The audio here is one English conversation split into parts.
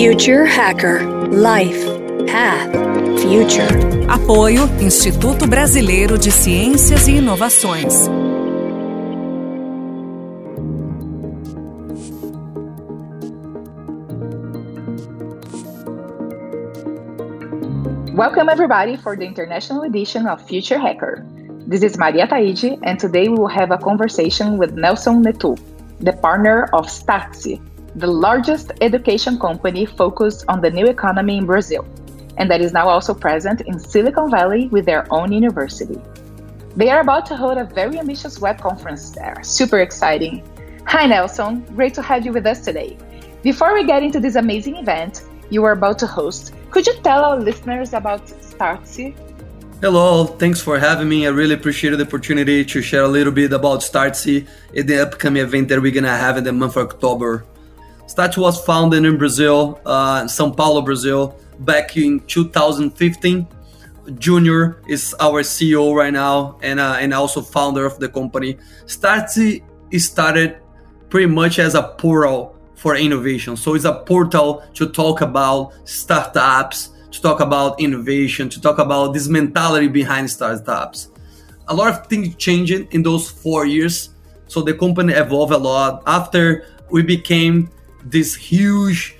Future Hacker Life Path Future. Apoio Instituto Brasileiro de Ciências e Inovações. Welcome everybody for the international edition of Future Hacker. This is Maria Taide, and today we will have a conversation with Nelson Nectoux, the partner of Startse, the largest education company focused on the new economy in Brazil, and that is now also present in Silicon Valley with their own university. They are about to hold a very ambitious web conference there. Super exciting. Hi, Nelson. Great to have you with us today. Before we get into this amazing event you are about to host, could you tell our listeners about Startse Hello, thanks for having me. I really appreciate the opportunity to share a little bit about Startse in the upcoming event that we're gonna have in the month of October. Startse was founded in Brazil, uh, São Paulo, Brazil, back in 2015. Junior is our CEO right now and uh, and also founder of the company. Startse started pretty much as a portal for innovation. So it's a portal to talk about startups to talk about innovation, to talk about this mentality behind startups. A lot of things changed in those four years. So the company evolved a lot. After we became this huge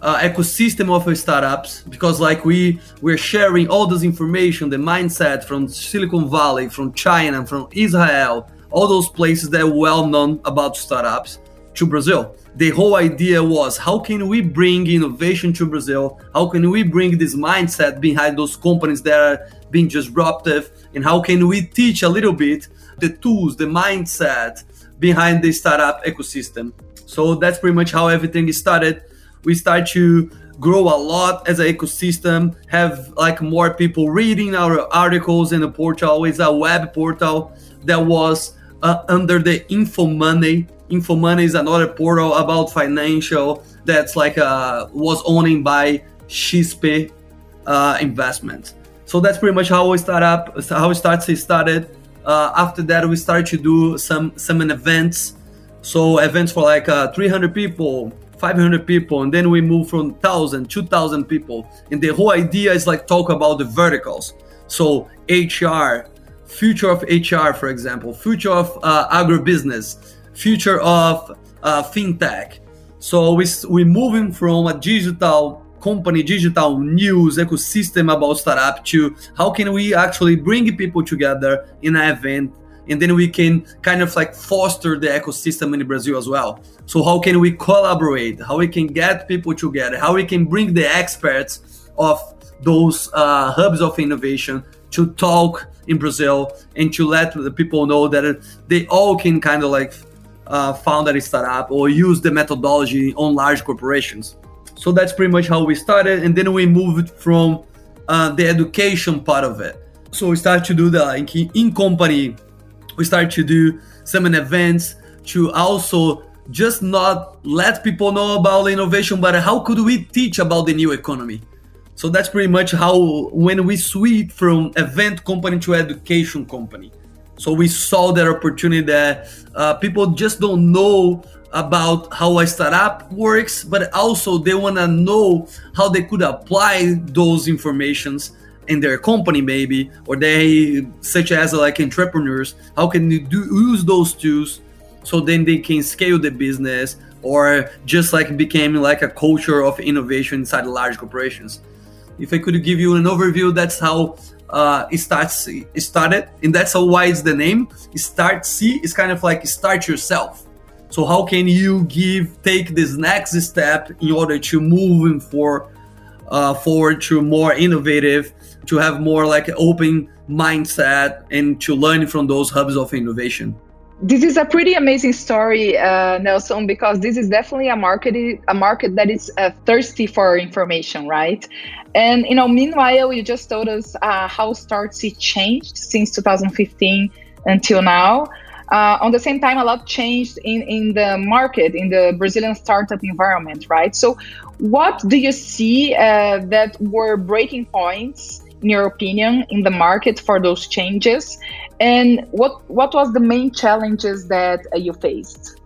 uh, ecosystem of startups because like we we're sharing all this information the mindset from silicon valley from china from israel all those places that are well known about startups to brazil the whole idea was how can we bring innovation to Brazil? How can we bring this mindset behind those companies that are being disruptive? And how can we teach a little bit the tools, the mindset behind the startup ecosystem? So that's pretty much how everything started. We start to grow a lot as an ecosystem, have like more people reading our articles in the portal. It's a web portal that was uh, under the InfoMoney InfoMoney is another portal about financial that's like uh, was owned by XP uh, Investment. So that's pretty much how we start up, how we start started. Uh, after that, we started to do some some events. So events for like uh, 300 people, 500 people, and then we move from 1,000, 2,000 people. And the whole idea is like talk about the verticals. So HR, future of HR, for example, future of uh, agribusiness, future of uh, fintech. So we we moving from a digital company, digital news ecosystem about startup to how can we actually bring people together in an event and then we can kind of like foster the ecosystem in Brazil as well. So how can we collaborate? How we can get people together? How we can bring the experts of those uh, hubs of innovation to talk in Brazil and to let the people know that they all can kind of like uh, found a startup or use the methodology on large corporations. So that's pretty much how we started, and then we moved from uh, the education part of it. So we started to do the like, in company. We started to do some events to also just not let people know about innovation, but how could we teach about the new economy? So that's pretty much how when we switch from event company to education company. So we saw that opportunity that uh, people just don't know about how a startup works, but also they want to know how they could apply those informations in their company maybe or they such as like entrepreneurs how can you do use those tools so then they can scale the business or just like became like a culture of innovation inside large corporations if i could give you an overview that's how uh, Startse started, and that's how why it's the name. Startse is kind of like start yourself. So how can you give take this next step in order to move for uh, forward to more innovative, to have more like open mindset, and to learn from those hubs of innovation? This is a pretty amazing story, uh, Nelson, because this is definitely a market a market that is uh, thirsty for information, right? And you know, meanwhile, you just told us uh, how Startse changed since 2015 until now. Uh, on the same time, a lot changed in, in the market, in the Brazilian startup environment, right? So, what do you see uh, that were breaking points, in your opinion, in the market for those changes? And what what was the main challenges that uh, you faced?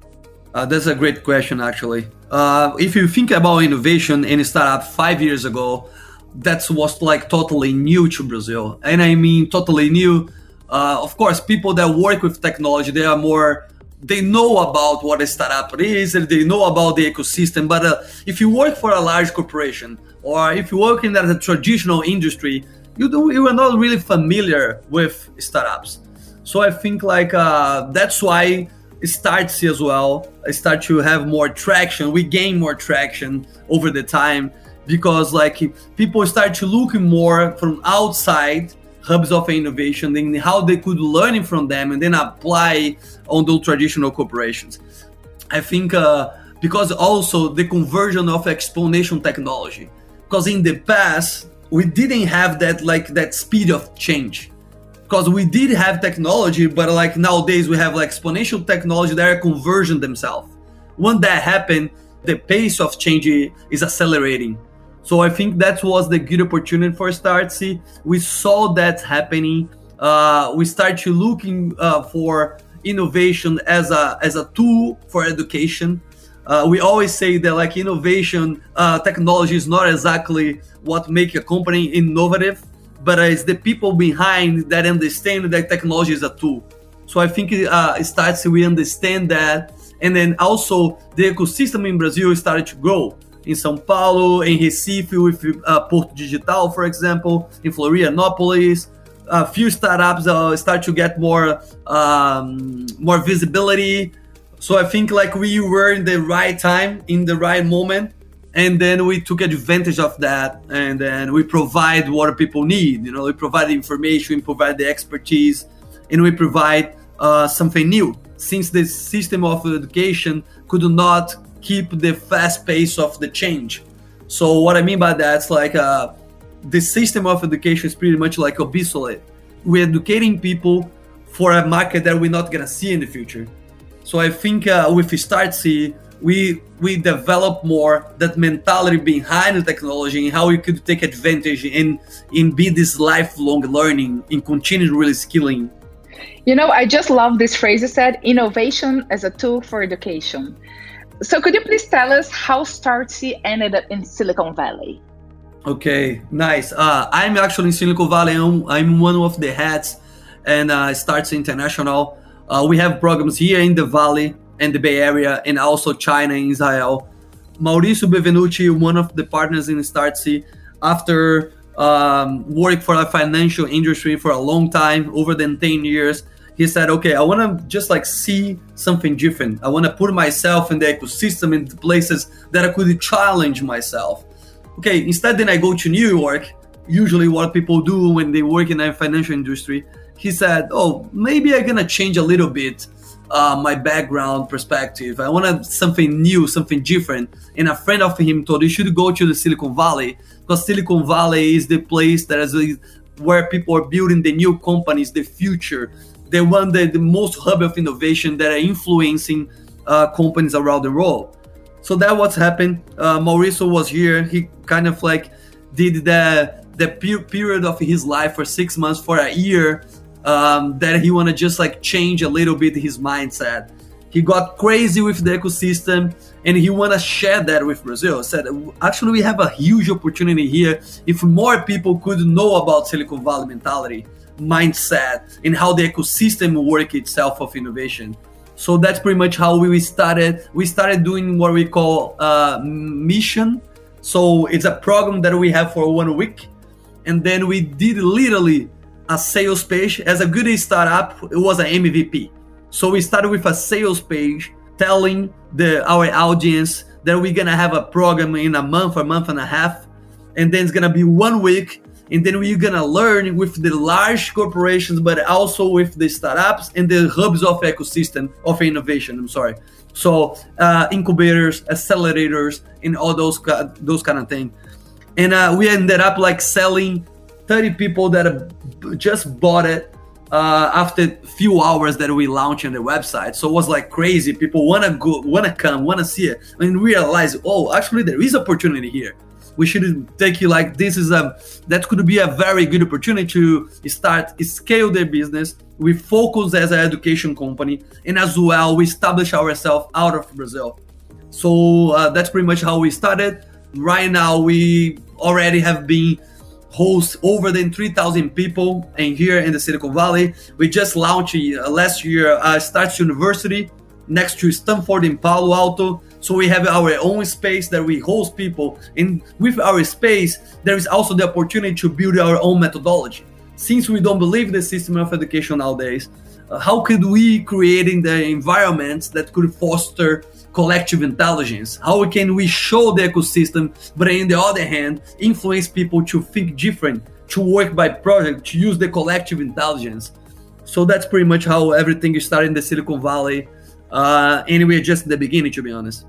Uh, that's a great question, actually. Uh, if you think about innovation in a startup five years ago, that was like totally new to Brazil. And I mean totally new. Uh, of course, people that work with technology, they are more, they know about what a startup is and they know about the ecosystem. But uh, if you work for a large corporation or if you work in a traditional industry, you do you are not really familiar with startups. So I think like uh, that's why Startse as well start to have more traction. We gain more traction over the time because like people start to look more from outside hubs of innovation and how they could learn from them and then apply on those traditional corporations. I think uh, because also the conversion of exponential technology. Because in the past we didn't have that like that speed of change because we did have technology, but like nowadays we have like exponential technology that are conversion themselves. When that happened, the pace of change is accelerating. So I think that was the good opportunity for Startse. We saw that happening. Uh, we start to looking uh, for innovation as a as a tool for education. Uh, we always say that like innovation, uh, technology is not exactly what make a company innovative but it's the people behind that understand that technology is a tool. So I think it uh, Startse we understand that, and then also the ecosystem in Brazil started to grow. In São Paulo, in Recife with uh, Porto Digital, for example, in Florianopolis, a few startups uh, start to get more um, more visibility. So I think like we were in the right time, in the right moment, and then we took advantage of that and then we provide what people need you know? We provide the information we provide the expertise and we provide uh, something new. Since the system of education could not keep the fast pace of the change. So what i mean by that is like uh, the system of education is pretty much like obsolete. We're educating people for a market that we're not to see in the future so i think uh, with Startse we we develop more that mentality behind the technology and how we could take advantage in in be this lifelong learning and continue really skilling. You know i just love this phrase you said innovation as a tool for education. So could you please tell us how Startse ended up in silicon valley? Okay nice. Uh, i'm actually in silicon valley. I'm, I'm one of the heads and uh, Startse international uh, we have programs here in the valley and the Bay Area, and also China and Israel. Mauricio Benvenutti, one of the partners in Startse, after um, work for the financial industry for a long time, over than 10 years, he said, okay, I want to just like see something different. I want to put myself in the ecosystem in the places that I could challenge myself. Okay, instead then I go to New York, usually what people do when they work in the financial industry. He said, oh, maybe I'm to change a little bit uh, my background perspective. I wanted something new, something different. And a friend of him told you should go to the Silicon Valley because Silicon Valley is the place that is where people are building the new companies, the future. They want the, the most hub of innovation that are influencing uh, companies around the world. So that what's happened. Uh, Mauricio was here. He kind of like did the the period of his life for six months for a year um, that he want to just like change a little bit his mindset. He got crazy with the ecosystem and he want to share that with Brazil. Said, actually, we have a huge opportunity here if more people could know about Silicon Valley mentality, mindset, and how the ecosystem work itself of innovation. So that's pretty much how we started. We started doing what we call uh, mission. So it's a program that we have for one week, and then we did literally a sales page. As a good startup, it was an MVP. So we started with a sales page telling the our audience that we're gonna have a program in a month or month and a half, and then it's gonna be one week, and then we're gonna learn with the large corporations, but also with the startups and the hubs of ecosystem of innovation. I'm sorry. So uh, incubators, accelerators, and all those those kind of things. And uh, we ended up like selling 30 people that just bought it uh, after a few hours that we launched on the website. So it was like crazy. People wanna go, wanna come, wanna see it, and realize, oh, actually there is opportunity here. We should take it like this is a that could be a very good opportunity to start scale their business. We focus as an education company, and as well we establish ourselves out of Brazil. So uh, that's pretty much how we started. Right now we already have been host over than 3,000 people and here in the Silicon Valley. We just launched uh, last year uh, Startse University next to Stanford in Palo Alto. So we have our own space that we host people. And with our space, there is also the opportunity to build our own methodology. Since we don't believe the system of education nowadays, uh, how could we create in the environments that could foster collective intelligence? How can we show the ecosystem, but in the other hand, influence people to think different, to work by project, to use the collective intelligence? So that's pretty much how everything started in the Silicon Valley. Uh, anyway, just the beginning, to be honest.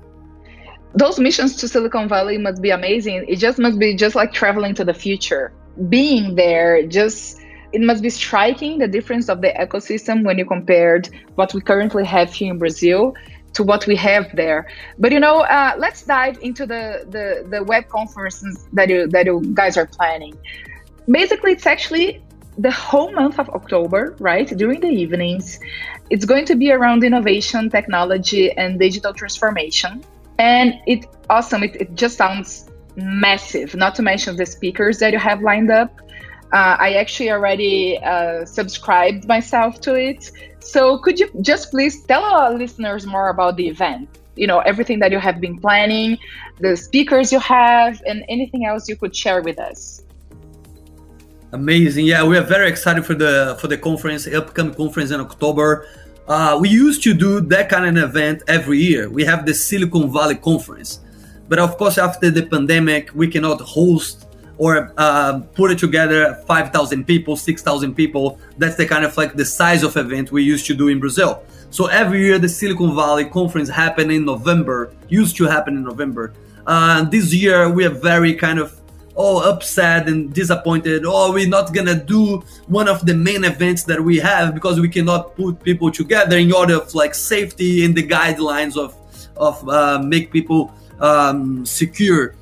Those missions to Silicon Valley must be amazing. It just must be just like traveling to the future. Being there, just it must be striking the difference of the ecosystem when you compared what we currently have here in Brazil to what we have there. But you know, uh, let's dive into the, the the web conferences that you that you guys are planning. Basically, it's actually the whole month of October, right? During the evenings, it's going to be around innovation, technology, and digital transformation. And it's awesome. It, it just sounds massive. Not to mention the speakers that you have lined up. Uh, I actually already uh, subscribed myself to it. So could you just please tell our listeners more about the event? You know, everything that you have been planning, the speakers you have, and anything else you could share with us. Amazing. Yeah, we are very excited for the for the conference, upcoming conference in October. Uh, we used to do that kind of event every year. We have the Silicon Valley conference, but of course, after the pandemic, we cannot host or uh, put it together 5,000 people, 6,000 people. That's the kind of like the size of event we used to do in Brazil. So every year the Silicon Valley conference happened in November, used to happen in November. Uh, this year we are very kind of oh upset and disappointed. Oh, we're not gonna do one of the main events that we have because we cannot put people together in order of like safety and the guidelines of of uh, make people um, secure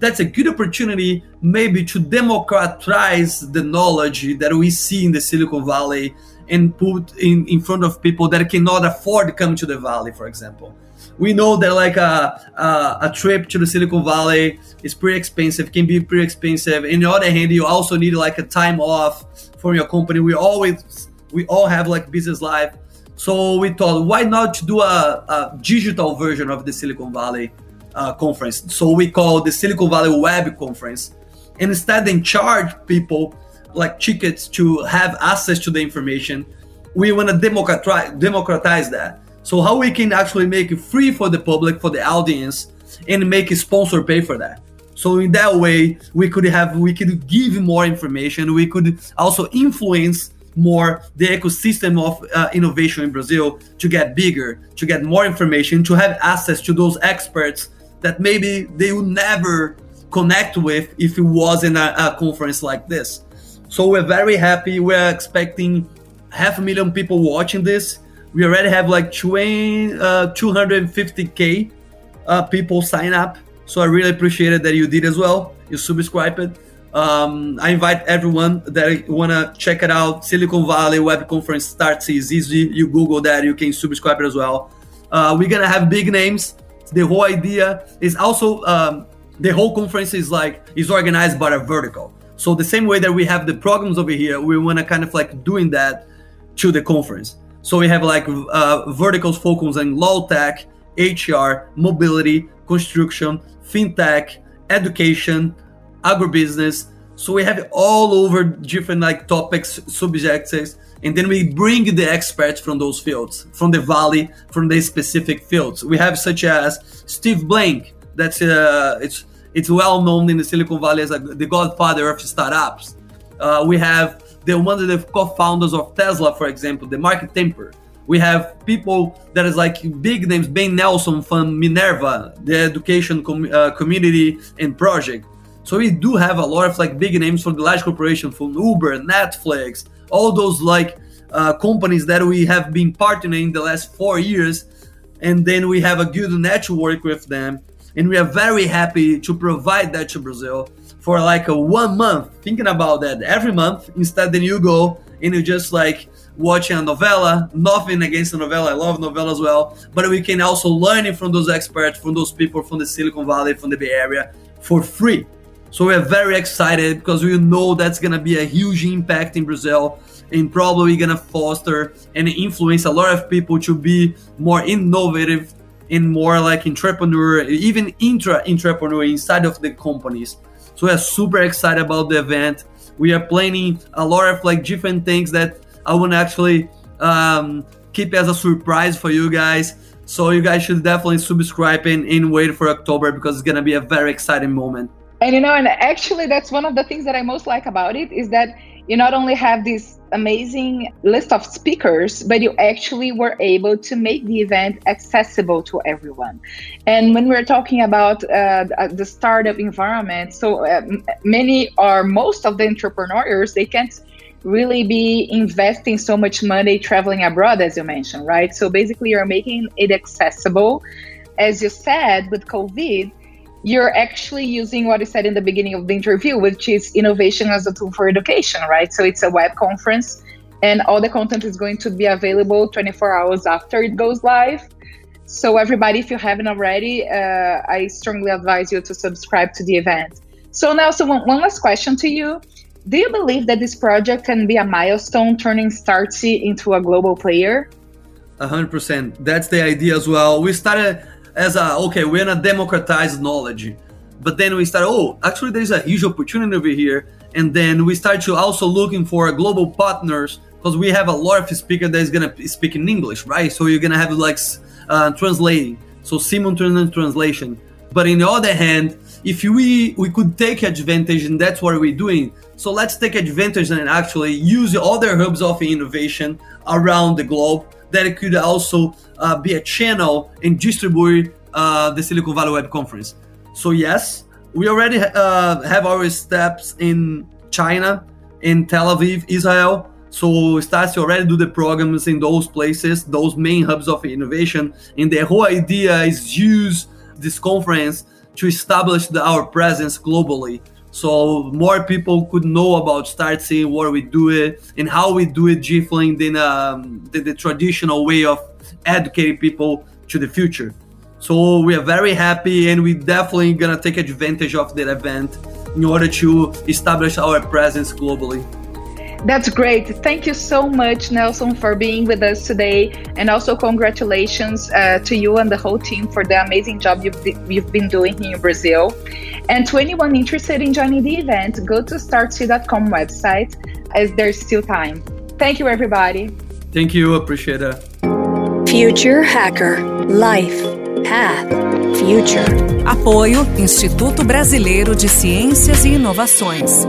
that's a good opportunity maybe to democratize the knowledge that we see in the Silicon Valley and put in, in front of people that cannot afford to come to the valley, for example. We know that like a, a, a trip to the Silicon Valley is pretty expensive, can be pretty expensive. On the other hand, you also need like a time off from your company. We always we all have like business life. So we thought, why not do a, a digital version of the Silicon Valley uh, conference. So we call the Silicon Valley Web Conference. Instead than charge people like tickets to have access to the information, we want to democratize, democratize that. So how we can actually make it free for the public, for the audience, and make a sponsor pay for that. So in that way, we could have we could give more information. We could also influence more the ecosystem of uh, innovation in Brazil to get bigger, to get more information, to have access to those experts that maybe they would never connect with if it wasn't a, a conference like this. So we're very happy. We're expecting half a million people watching this. We already have like 20, uh, 250k uh, people sign up. So I really appreciate it that you did as well. You subscribed it. Um, I invite everyone that want to check it out. Silicon Valley Web Conference Startse is easy. You Google that, you can subscribe it as well. Uh, we're gonna have big names the whole idea is also um, the whole conference is like is organized by a vertical. So the same way that we have the programs over here, we want to kind of like doing that to the conference. So we have like uh, verticals focused on law tech, HR, mobility, construction, fintech, education, agribusiness. So we have all over different like topics, subjects, and then we bring the experts from those fields, from the valley, from the specific fields. We have such as Steve Blank, that's uh, it's it's well known in the Silicon Valley as a, the godfather of startups. Uh, we have the one of the co-founders of Tesla, for example, the Mark Tarpenning. We have people that is like big names, Ben Nelson from Minerva, the education com- uh, community and project. So we do have a lot of like big names from the large corporation, from Uber, Netflix, all those like uh, companies that we have been partnering in the last four years, and then we have a good network with them, and we are very happy to provide that to Brazil for like a one month. Thinking about that every month, instead then you go and you just like watching a novella. Nothing against the novella, I love novella as well, but we can also learn it from those experts, from those people from the Silicon Valley, from the Bay Area for free. So we're very excited because we know that's gonna be a huge impact in Brazil and probably gonna foster and influence a lot of people to be more innovative and more like entrepreneur, even intra entrepreneur inside of the companies. So we're super excited about the event. We are planning a lot of like different things that I want to actually um, keep as a surprise for you guys. So you guys should definitely subscribe and, and wait for October because it's gonna be a very exciting moment. And you know, and actually, that's one of the things that I most like about it is that you not only have this amazing list of speakers, but you actually were able to make the event accessible to everyone. And when we're talking about uh, the startup environment, so uh, many or most of the entrepreneurs, they can't really be investing so much money traveling abroad, as you mentioned, right? So basically, you're making it accessible. As you said, with COVID, you're actually using what I said in the beginning of the interview, which is innovation as a tool for education, right? So it's a web conference, and all the content is going to be available 24 hours after it goes live. So, everybody, if you haven't already, uh, I strongly advise you to subscribe to the event. So, now, so one, one last question to you. Do you believe that this project can be a milestone turning Startse into a global player? 100%. That's the idea as well. We started as a okay, we're gonna democratize knowledge, but then we start. Oh, actually, there's a huge opportunity over here, and then we start to also looking for global partners because we have a lot of speaker that is gonna speak in English, right? So you're gonna have like uh, translating, so simultaneous translation. But in the other hand, if we we could take advantage, and that's what we're doing. So let's take advantage and actually use other hubs of innovation around the globe that it could also uh, be a channel and distribute uh, the Silicon Valley Web Conference. So yes, we already uh, have our steps in China, in Tel Aviv, Israel. So starts to already do the programs in those places, those main hubs of innovation. And the whole idea is use this conference to establish the, our presence globally so more people could know about Startse what we do it and how we do it different than um, the, the traditional way of educating people to the future. So we are very happy and we definitely gonna take advantage of that event in order to establish our presence globally that's great. Thank you so much, Nelson, for being with us today. And also, congratulations uh, to you and the whole team for the amazing job you've, you've been doing here in Brazil. And to anyone interested in joining the event, go to startse.com website as there's still time. Thank you, everybody. Thank you. Appreciate it. Future Hacker Life Path Future. Apoio Instituto Brasileiro de Ciências e Inovações.